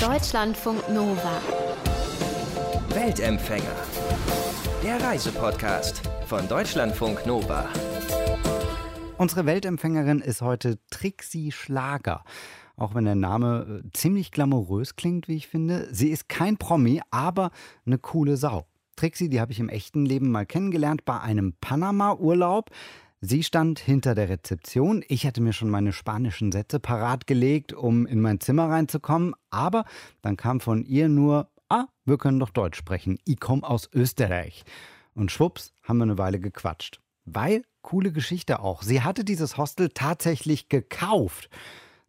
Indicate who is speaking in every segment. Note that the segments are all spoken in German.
Speaker 1: Deutschlandfunk Nova.
Speaker 2: Weltempfänger. Der Reisepodcast von Deutschlandfunk Nova.
Speaker 3: Unsere Weltempfängerin ist heute Trixie Schlager. Auch wenn der Name äh, ziemlich glamourös klingt, wie ich finde. Sie ist kein Promi, aber eine coole Sau. Trixie, die habe ich im echten Leben mal kennengelernt bei einem Panama-Urlaub. Sie stand hinter der Rezeption. Ich hatte mir schon meine spanischen Sätze parat gelegt, um in mein Zimmer reinzukommen. Aber dann kam von ihr nur, ah, wir können doch Deutsch sprechen. Ich komme aus Österreich. Und schwupps, haben wir eine Weile gequatscht. Weil, coole Geschichte auch, sie hatte dieses Hostel tatsächlich gekauft.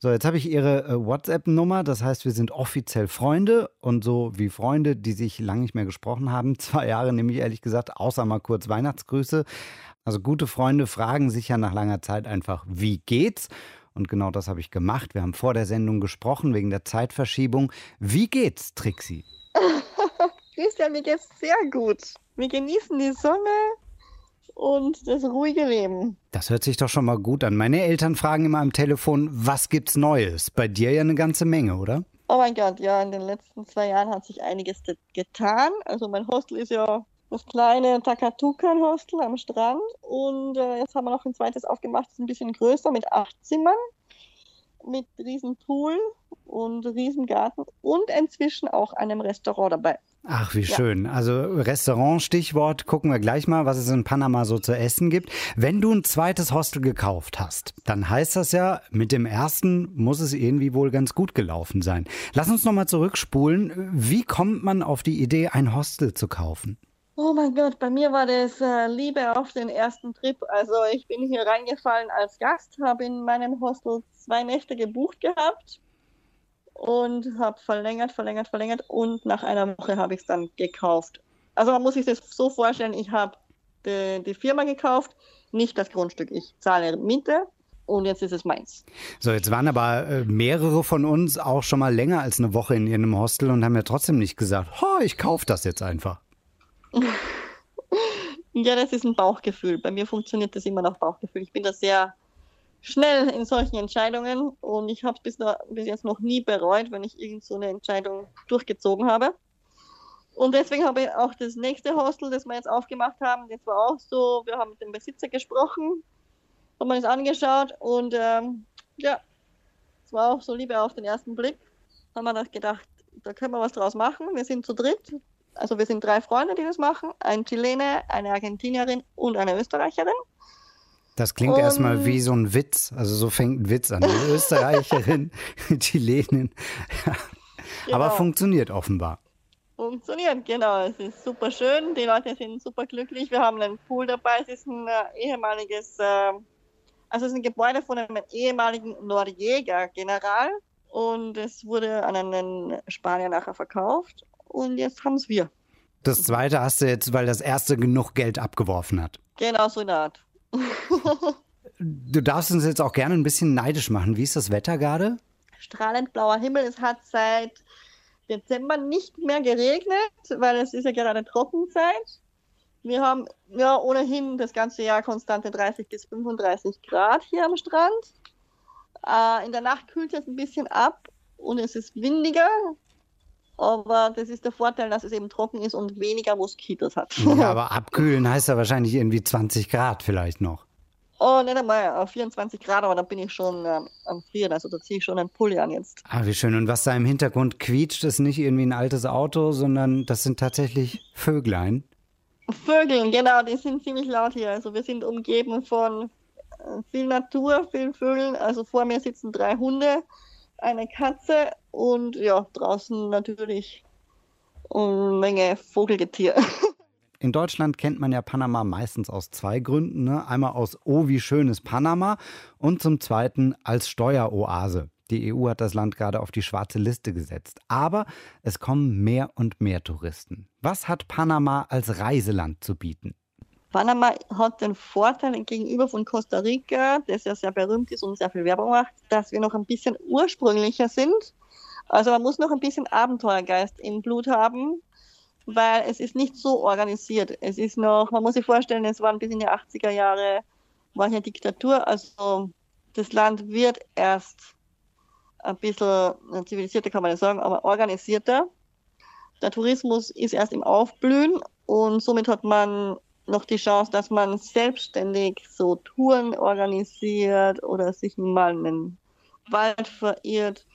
Speaker 3: So, jetzt habe ich ihre äh, WhatsApp-Nummer, das heißt, wir sind offiziell Freunde und so wie Freunde, die sich lange nicht mehr gesprochen haben. Zwei Jahre nämlich ehrlich gesagt, außer mal kurz Weihnachtsgrüße. Also gute Freunde fragen sich ja nach langer Zeit einfach, wie geht's? Und genau das habe ich gemacht. Wir haben vor der Sendung gesprochen wegen der Zeitverschiebung. Wie geht's, Trixie?
Speaker 4: Christian, mir geht's sehr gut. Wir genießen die Sonne und das ruhige Leben.
Speaker 3: Das hört sich doch schon mal gut an. Meine Eltern fragen immer am Telefon, was gibt's Neues? Bei dir ja eine ganze Menge, oder?
Speaker 4: Oh mein Gott, ja, in den letzten zwei Jahren hat sich einiges getan. Also mein Hostel ist ja das kleine Takatukan-Hostel am Strand. Und äh, jetzt haben wir noch ein zweites aufgemacht, das ist ein bisschen größer, mit acht Zimmern, mit riesen Pool und riesen Garten und inzwischen auch einem Restaurant dabei.
Speaker 3: Ach, wie schön. Also Restaurant, Stichwort, gucken wir gleich mal, was es in Panama so zu essen gibt. Wenn du ein zweites Hostel gekauft hast, dann heißt das ja, mit dem ersten muss es irgendwie wohl ganz gut gelaufen sein. Lass uns nochmal zurückspulen. Wie kommt man auf die Idee, ein Hostel zu kaufen?
Speaker 4: Oh mein Gott, bei mir war das äh, Liebe auf den ersten Trip. Also ich bin hier reingefallen als Gast, habe in meinem Hostel zwei Nächte gebucht gehabt und habe verlängert, verlängert, verlängert und nach einer Woche habe ich es dann gekauft. Also man muss sich das so vorstellen, ich habe die, die Firma gekauft, nicht das Grundstück. Ich zahle Miete und jetzt ist es meins.
Speaker 3: So, jetzt waren aber äh, mehrere von uns auch schon mal länger als eine Woche in ihrem Hostel und haben ja trotzdem nicht gesagt, ich kaufe das jetzt einfach.
Speaker 4: ja, das ist ein Bauchgefühl. Bei mir funktioniert das immer nach Bauchgefühl. Ich bin da sehr schnell in solchen Entscheidungen und ich habe es bis, bis, jetzt noch nie bereut, wenn ich irgend so eine Entscheidung durchgezogen habe. Und deswegen habe ich auch das nächste Hostel, das wir jetzt aufgemacht haben, das war auch so, wir haben mit dem Besitzer gesprochen, haben uns angeschaut und ähm, ja, es war auch so Liebe auf den ersten Blick. Haben wir gedacht, da können wir was draus machen. Wir sind zu dritt, also wir sind drei Freunde, die das machen. Ein Chilene, eine Argentinierin und eine Österreicherin.
Speaker 3: Das klingt um, erstmal wie so ein Witz. Also so fängt ein Witz an. Eine Österreicherin, Chilenin. Genau. Aber funktioniert offenbar.
Speaker 4: Funktioniert, genau. Es ist super schön. Die Leute sind super glücklich. Wir haben einen Pool dabei. Es ist ein äh, ehemaliges, äh, also es ist ein Gebäude von einem ehemaligen Norjäger-General. Und es wurde an einen Spanier nachher verkauft und jetzt haben es wir.
Speaker 3: Das zweite hast du jetzt, weil das erste genug Geld abgeworfen hat.
Speaker 4: Genau, so eine Art.
Speaker 3: du darfst uns jetzt auch gerne ein bisschen neidisch machen. Wie ist das Wetter gerade?
Speaker 4: Strahlend blauer Himmel. Es hat seit Dezember nicht mehr geregnet, weil es ist ja gerade Trockenzeit. Wir haben ja ohnehin das ganze Jahr konstante 30 bis 35 Grad hier am Strand. Äh, in der Nacht kühlt es ein bisschen ab und es ist windiger. Aber das ist der Vorteil, dass es eben trocken ist und weniger Moskitos hat.
Speaker 3: Ja, aber abkühlen heißt ja wahrscheinlich irgendwie 20 Grad vielleicht noch.
Speaker 4: Oh, nicht einmal 24 Grad, aber da bin ich schon ähm, am Frieren. Also da ziehe ich schon einen Pulli an jetzt.
Speaker 3: Ah, wie schön. Und was da im Hintergrund quietscht, ist nicht irgendwie ein altes Auto, sondern das sind tatsächlich Vöglein.
Speaker 4: Vögel, genau, die sind ziemlich laut hier. Also wir sind umgeben von äh, viel Natur, vielen Vögeln. Also vor mir sitzen drei Hunde eine Katze und ja, draußen natürlich eine Menge Vogelgetier.
Speaker 3: In Deutschland kennt man ja Panama meistens aus zwei Gründen. Ne? Einmal aus Oh, wie schön ist Panama und zum Zweiten als Steueroase. Die EU hat das Land gerade auf die schwarze Liste gesetzt. Aber es kommen mehr und mehr Touristen. Was hat Panama als Reiseland zu bieten?
Speaker 4: Panama hat den Vorteil gegenüber von Costa Rica, das ja sehr berühmt ist und sehr viel Werbung macht, dass wir noch ein bisschen ursprünglicher sind. Also man muss noch ein bisschen Abenteuergeist im Blut haben, weil es ist nicht so organisiert. Es ist noch, man muss sich vorstellen, es waren bis in die 80er Jahre, war hier Diktatur, also das Land wird erst ein bisschen zivilisierter, kann man nicht sagen, aber organisierter. Der Tourismus ist erst im Aufblühen und somit hat man noch die Chance, dass man selbstständig so Touren organisiert oder sich mal in den Wald verirrt.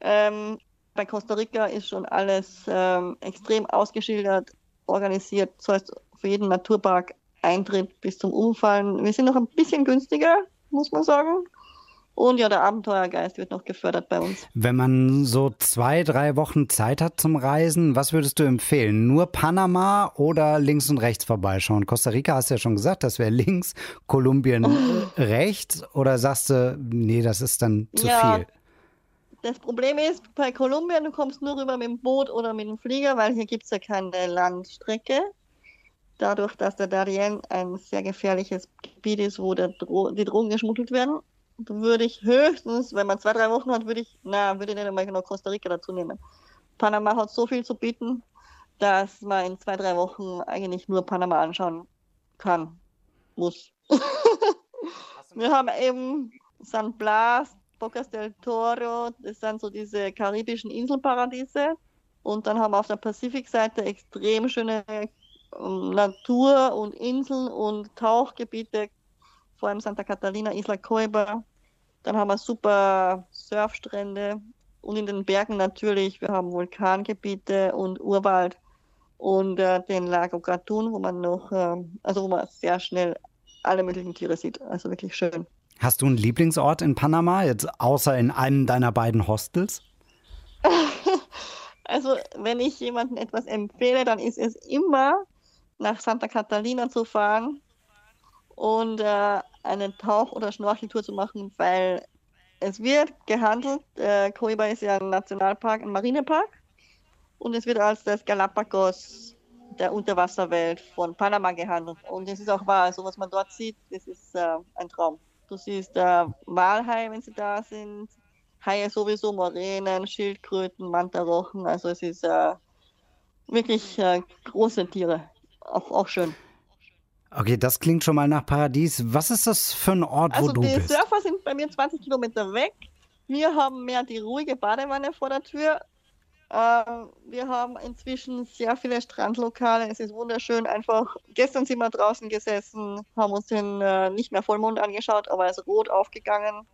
Speaker 4: Ähm, bei Costa Rica ist schon alles ähm, extrem ausgeschildert, organisiert. Das heißt, für jeden Naturpark Eintritt bis zum Umfallen. Wir sind noch ein bisschen günstiger, muss man sagen. Und ja, der Abenteuergeist wird noch gefördert bei uns.
Speaker 3: Wenn man so zwei, drei Wochen Zeit hat zum Reisen, was würdest du empfehlen? Nur Panama oder links und rechts vorbeischauen? Costa Rica hast du ja schon gesagt, das wäre links, Kolumbien oh. rechts. Oder sagst du, nee, das ist dann zu ja, viel?
Speaker 4: Das Problem ist, bei Kolumbien, du kommst nur rüber mit dem Boot oder mit dem Flieger, weil hier gibt es ja keine Landstrecke dadurch, dass der Darien ein sehr gefährliches Gebiet ist, wo Dro die Drogen geschmuggelt werden, würde ich höchstens, wenn man zwei, drei Wochen hat, würde ich, na, würde ich nicht einmal noch Costa Rica dazu nehmen. Panama hat so viel zu bieten, dass man in zwei, drei Wochen eigentlich nur Panama anschauen kann, muss. Wir haben eben San Blas, Bocas del Toro, das sind so diese karibischen Inselparadiese. Und dann haben wir auf der Pazifikseite extrem schöne Natur und Inseln und Tauchgebiete, vor allem Santa Catalina, Isla Coiba. Dann haben wir super Surfstrände und in den Bergen natürlich. Wir haben Vulkangebiete und Urwald und äh, den Lago Gatun, wo man noch, äh, also wo man sehr schnell alle möglichen Tiere sieht. Also wirklich schön.
Speaker 3: Hast du einen Lieblingsort in Panama, jetzt außer in einem deiner beiden Hostels?
Speaker 4: also, wenn ich jemandem etwas empfehle, dann ist es immer nach Santa Catalina zu fahren und äh, eine Tauch- oder Schnorcheltour zu machen, weil es wird gehandelt. Äh, Coiba ist ja ein Nationalpark, ein Marinepark und es wird als das Galapagos der Unterwasserwelt von Panama gehandelt. Und es ist auch wahr, also was man dort sieht, das ist äh, ein Traum. Du siehst äh, Walhaie, wenn sie da sind, Haie sowieso, Moränen, Schildkröten, Mantarochen, also es ist äh, wirklich äh, große Tiere auch, auch schön.
Speaker 3: Okay, das klingt schon mal nach Paradies. Was ist das für ein Ort,
Speaker 4: also
Speaker 3: wo du bist?
Speaker 4: Also die Surfer sind bei mir 20 Kilometer weg. Wir haben mehr die ruhige Badewanne vor der Tür. Äh, wir haben inzwischen sehr viele Strandlokale. Es ist wunderschön. Einfach gestern sind wir draußen gesessen, haben uns den äh, nicht mehr Vollmond angeschaut, aber er ist rot aufgegangen.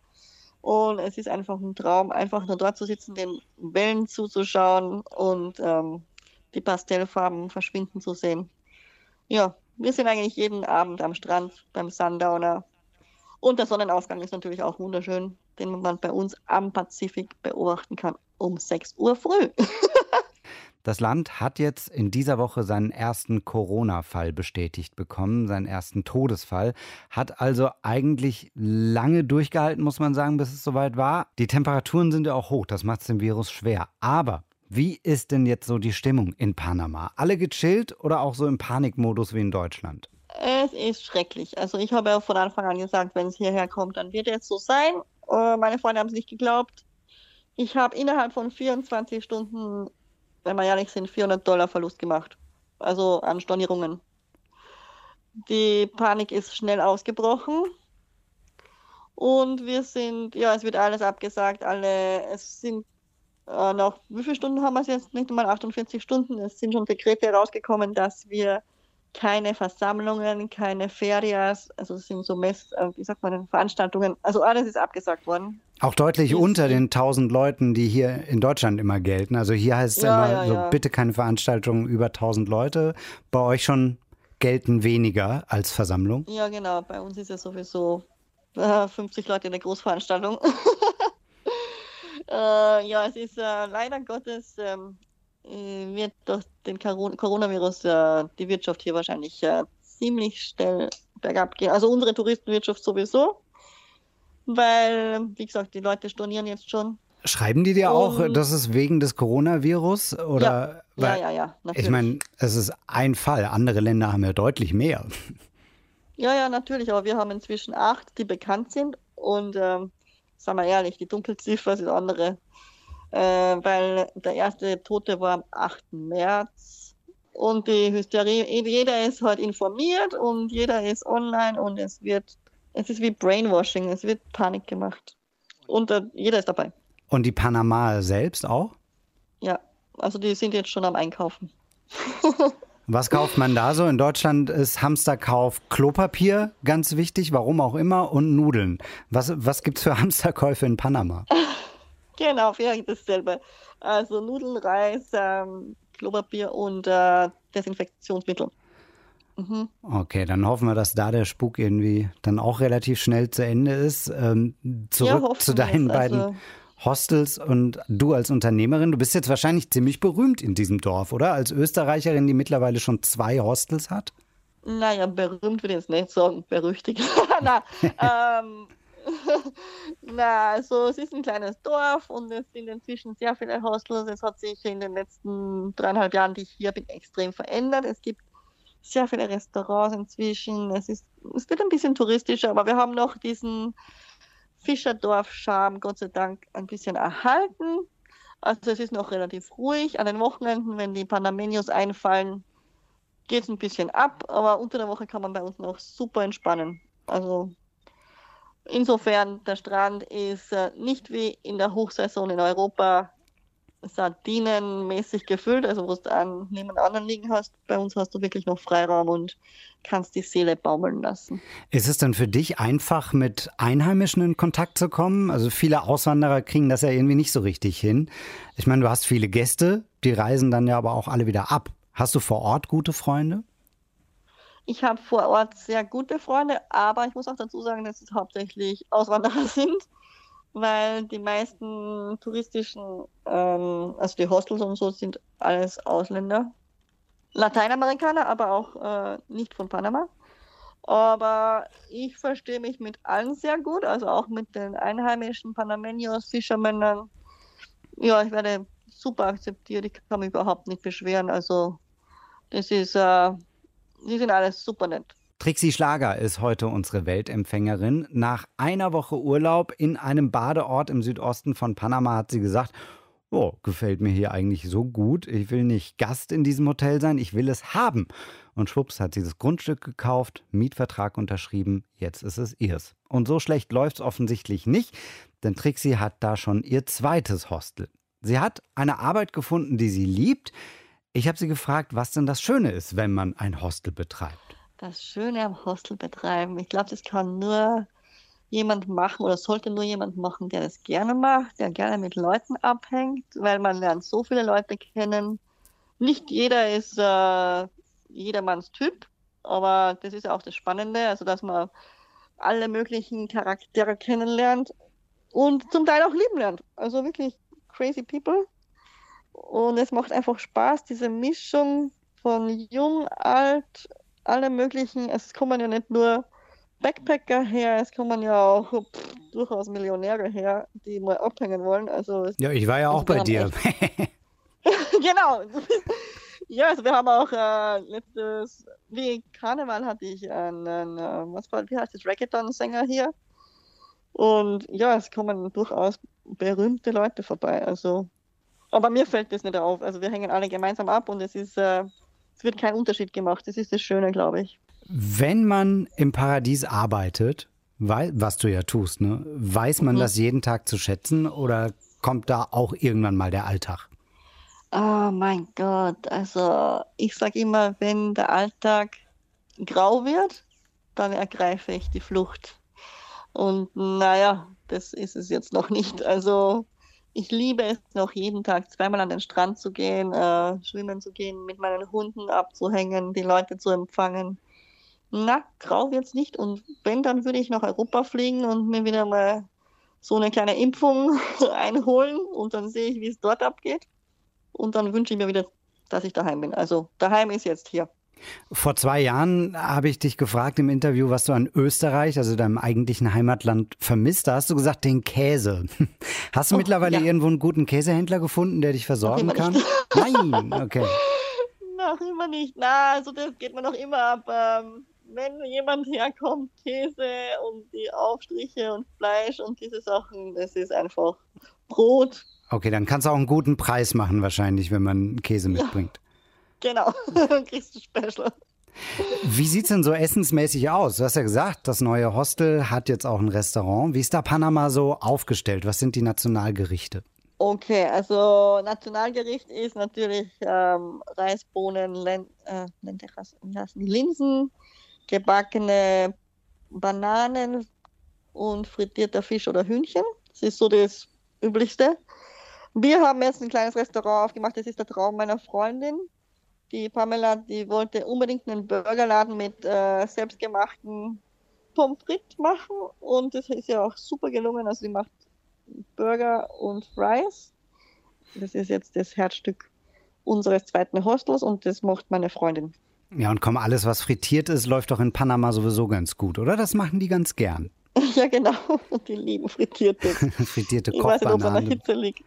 Speaker 4: Und es ist einfach ein Traum, einfach nur dort zu sitzen, den Wellen zuzuschauen und ähm, die Pastellfarben verschwinden zu sehen. Ja, wir sind eigentlich jeden Abend am Strand beim Sundowner. Und der Sonnenaufgang ist natürlich auch wunderschön, den man bei uns am Pazifik beobachten kann um 6 Uhr früh.
Speaker 3: Das Land hat jetzt in dieser Woche seinen ersten Corona-Fall bestätigt bekommen, seinen ersten Todesfall. Hat also eigentlich lange durchgehalten, muss man sagen, bis es soweit war. Die Temperaturen sind ja auch hoch, das macht es dem Virus schwer. Aber wie ist denn jetzt so die Stimmung in Panama? Alle gechillt oder auch so im Panikmodus wie in Deutschland?
Speaker 4: Es ist schrecklich. Also ich habe ja von Anfang an gesagt, wenn es hierher kommt, dann wird es so sein. Äh, meine Freunde haben es nicht geglaubt. Ich habe innerhalb von 24 Stunden, wenn wir ehrlich sind, 400 Dollar Verlust gemacht. Also an Stornierungen. Die Panik ist schnell ausgebrochen. Und wir sind, ja, es wird alles abgesagt. Alle, es sind äh, nach wie viele Stunden haben wir es jetzt? Nicht einmal 48 Stunden. Es sind schon Dekrete herausgekommen, dass wir keine Versammlungen, keine Ferias, also es sind so Mess, äh, wie sagt man, Veranstaltungen, also alles ist abgesagt worden.
Speaker 3: Auch deutlich ist unter den 1000 Leuten, die hier in Deutschland immer gelten. Also hier heißt es ja, immer, ja, so ja. bitte keine Veranstaltungen über 1000 Leute. Bei euch schon gelten weniger als Versammlung?
Speaker 4: Ja, genau. Bei uns ist ja sowieso äh, 50 Leute in der Großveranstaltung. Äh, ja, es ist äh, leider Gottes, ähm, äh, wird durch den Coronavirus äh, die Wirtschaft hier wahrscheinlich äh, ziemlich schnell bergab gehen. Also unsere Touristenwirtschaft sowieso, weil, wie gesagt, die Leute stornieren jetzt schon.
Speaker 3: Schreiben die dir auch, dass es wegen des Coronavirus oder?
Speaker 4: Ja, weil, ja, ja, ja,
Speaker 3: natürlich. Ich meine, es ist ein Fall. Andere Länder haben ja deutlich mehr.
Speaker 4: Ja, ja, natürlich. Aber wir haben inzwischen acht, die bekannt sind und ähm, sagen wir ehrlich, die Dunkelziffer ist andere. Äh, weil der erste Tote war am 8. März und die Hysterie, jeder ist halt informiert und jeder ist online und es wird, es ist wie Brainwashing, es wird Panik gemacht. Und äh, jeder ist dabei.
Speaker 3: Und die Panama selbst auch?
Speaker 4: Ja, also die sind jetzt schon am Einkaufen.
Speaker 3: Was kauft man da so? In Deutschland ist Hamsterkauf Klopapier ganz wichtig, warum auch immer, und Nudeln. Was, was gibt es für Hamsterkäufe in Panama?
Speaker 4: Genau, ja, dasselbe. Also Nudeln, Reis, ähm, Klopapier und äh, Desinfektionsmittel.
Speaker 3: Mhm. Okay, dann hoffen wir, dass da der Spuk irgendwie dann auch relativ schnell zu Ende ist. Ähm, zurück ja, zu deinen beiden also Hostels und du als Unternehmerin. Du bist jetzt wahrscheinlich ziemlich berühmt in diesem Dorf, oder? Als Österreicherin, die mittlerweile schon zwei Hostels hat?
Speaker 4: Naja, berühmt würde ich jetzt nicht sagen, berüchtigt. Na, ähm, na, also es ist ein kleines Dorf und es sind inzwischen sehr viele Hostels. Es hat sich in den letzten dreieinhalb Jahren, die ich hier bin, extrem verändert. Es gibt sehr viele Restaurants inzwischen. Es, ist, es wird ein bisschen touristischer, aber wir haben noch diesen Fischerdorf-Charme, Gott sei Dank, ein bisschen erhalten. Also es ist noch relativ ruhig. An den Wochenenden, wenn die Panamenios einfallen, geht es ein bisschen ab, aber unter der Woche kann man bei uns noch super entspannen. Also insofern, der Strand ist äh, nicht wie in der Hochsaison in Europa sardinenmäßig gefüllt, also wo du einen neben anderen liegen hast. Bei uns hast du wirklich noch Freiraum und kannst die Seele baumeln lassen.
Speaker 3: Ist es dann für dich einfach, mit Einheimischen in Kontakt zu kommen? Also viele Auswanderer kriegen das ja irgendwie nicht so richtig hin. Ich meine, du hast viele Gäste, die reisen dann ja aber auch alle wieder ab. Hast du vor Ort gute Freunde?
Speaker 4: Ich habe vor Ort sehr gute Freunde, aber ich muss auch dazu sagen, dass es hauptsächlich Auswanderer sind weil die meisten touristischen, ähm, also die Hostels und so, sind alles Ausländer. Lateinamerikaner, aber auch äh, nicht von Panama. Aber ich verstehe mich mit allen sehr gut, also auch mit den einheimischen Panamenios, Fischermännern. Ja, ich werde super akzeptiert, ich kann mich überhaupt nicht beschweren. Also, das ist, äh, die sind alles super nett.
Speaker 3: Trixie Schlager ist heute unsere Weltempfängerin. Nach einer Woche Urlaub in einem Badeort im Südosten von Panama hat sie gesagt, oh, gefällt mir hier eigentlich so gut. Ich will nicht Gast in diesem Hotel sein, ich will es haben. Und schwupps hat sie das Grundstück gekauft, Mietvertrag unterschrieben, jetzt ist es ihrs. Und so schlecht läuft es offensichtlich nicht, denn Trixie hat da schon ihr zweites Hostel. Sie hat eine Arbeit gefunden, die sie liebt. Ich habe sie gefragt, was denn das Schöne ist, wenn man ein Hostel betreibt
Speaker 4: das Schöne am Hostel betreiben. Ich glaube, das kann nur jemand machen oder sollte nur jemand machen, der das gerne macht, der gerne mit Leuten abhängt, weil man lernt so viele Leute kennen. Nicht jeder ist äh, jedermanns Typ, aber das ist auch das Spannende, also dass man alle möglichen Charaktere kennenlernt und zum Teil auch lieben lernt. Also wirklich crazy people. Und es macht einfach Spaß, diese Mischung von jung, alt, alle möglichen, es kommen ja nicht nur Backpacker her, es kommen ja auch pff, durchaus Millionäre her, die mal abhängen wollen. Also
Speaker 3: ja, ich war ja auch bei dir.
Speaker 4: genau. ja, also wir haben auch äh, letztes, wie Karneval hatte ich einen, äh, was war, wie heißt das, Reggaeton-Sänger hier. Und ja, es kommen durchaus berühmte Leute vorbei. Also, aber mir fällt das nicht auf. Also wir hängen alle gemeinsam ab und es ist äh, es wird kein Unterschied gemacht. Das ist das Schöne, glaube ich.
Speaker 3: Wenn man im Paradies arbeitet, was du ja tust, ne, weiß man mhm. das jeden Tag zu schätzen oder kommt da auch irgendwann mal der Alltag?
Speaker 4: Oh mein Gott, also ich sage immer, wenn der Alltag grau wird, dann ergreife ich die Flucht. Und naja, das ist es jetzt noch nicht. Also ich liebe es noch jeden Tag zweimal an den Strand zu gehen, äh, schwimmen zu gehen, mit meinen Hunden abzuhängen, die Leute zu empfangen. Na, grau wird's nicht. Und wenn, dann würde ich nach Europa fliegen und mir wieder mal so eine kleine Impfung einholen und dann sehe ich, wie es dort abgeht. Und dann wünsche ich mir wieder, dass ich daheim bin. Also daheim ist jetzt hier.
Speaker 3: Vor zwei Jahren habe ich dich gefragt im Interview, was du an Österreich, also deinem eigentlichen Heimatland, vermisst. Da hast du gesagt, den Käse. Hast du oh, mittlerweile ja. irgendwo einen guten Käsehändler gefunden, der dich versorgen kann? Nicht. Nein, okay.
Speaker 4: Noch immer nicht. Na, also das geht mir noch immer ab. Ähm, wenn jemand herkommt, Käse und die Aufstriche und Fleisch und diese Sachen, das ist einfach Brot.
Speaker 3: Okay, dann kannst du auch einen guten Preis machen wahrscheinlich, wenn man Käse mitbringt.
Speaker 4: Genau, kriegst du Special.
Speaker 3: Wie sieht es denn so essensmäßig aus? Du hast ja gesagt, das neue Hostel hat jetzt auch ein Restaurant. Wie ist da Panama so aufgestellt? Was sind die Nationalgerichte?
Speaker 4: Okay, also Nationalgericht ist natürlich ähm, Reisbohnen, Len äh, Linsen, gebackene Bananen und frittierter Fisch oder Hühnchen. Das ist so das Üblichste. Wir haben jetzt ein kleines Restaurant aufgemacht. Das ist der Traum meiner Freundin. Die Pamela, die wollte unbedingt einen Burgerladen mit äh, selbstgemachten Pommes frites machen und das ist ja auch super gelungen. Also sie macht Burger und Fries. Das ist jetzt das Herzstück unseres zweiten Hostels und das macht meine Freundin.
Speaker 3: Ja, und komm, alles, was frittiert ist, läuft doch in Panama sowieso ganz gut, oder? Das machen die ganz gern.
Speaker 4: Ja, genau. Die lieben frittierte.
Speaker 3: frittierte
Speaker 4: Ich weiß nicht, ob es an der Hitze liegt.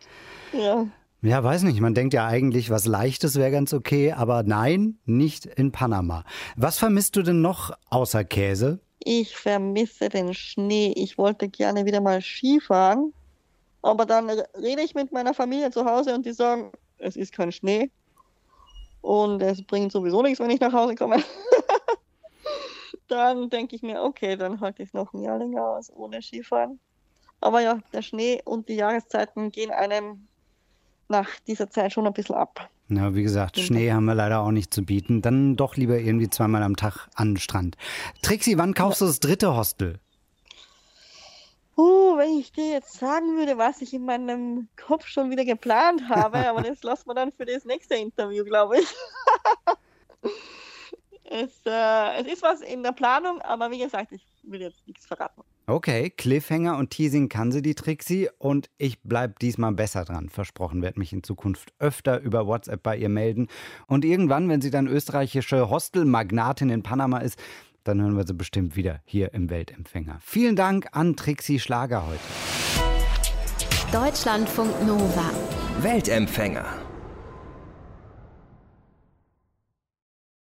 Speaker 4: Ja.
Speaker 3: Ja, weiß nicht. Man denkt ja eigentlich, was Leichtes wäre ganz okay, aber nein, nicht in Panama. Was vermisst du denn noch außer Käse?
Speaker 4: Ich vermisse den Schnee. Ich wollte gerne wieder mal Skifahren, aber dann rede ich mit meiner Familie zu Hause und die sagen, es ist kein Schnee und es bringt sowieso nichts, wenn ich nach Hause komme. dann denke ich mir, okay, dann halte ich noch ein Jahr länger aus ohne Skifahren. Aber ja, der Schnee und die Jahreszeiten gehen einem nach dieser Zeit schon ein bisschen ab.
Speaker 3: Ja, wie gesagt, Schnee haben wir leider auch nicht zu bieten. Dann doch lieber irgendwie zweimal am Tag an den Strand. Trixi, wann kaufst du das dritte Hostel?
Speaker 4: Uh, wenn ich dir jetzt sagen würde, was ich in meinem Kopf schon wieder geplant habe, aber das lassen wir dann für das nächste Interview, glaube ich. es, äh, es ist was in der Planung, aber wie gesagt, ich will jetzt nichts verraten.
Speaker 3: Okay, Cliffhanger und Teasing kann sie die Trixie und ich bleibe diesmal besser dran. Versprochen, werde mich in Zukunft öfter über WhatsApp bei ihr melden. Und irgendwann, wenn sie dann österreichische Hostelmagnatin in Panama ist, dann hören wir sie bestimmt wieder hier im Weltempfänger. Vielen Dank an Trixie Schlager heute.
Speaker 1: Deutschlandfunk Nova.
Speaker 2: Weltempfänger.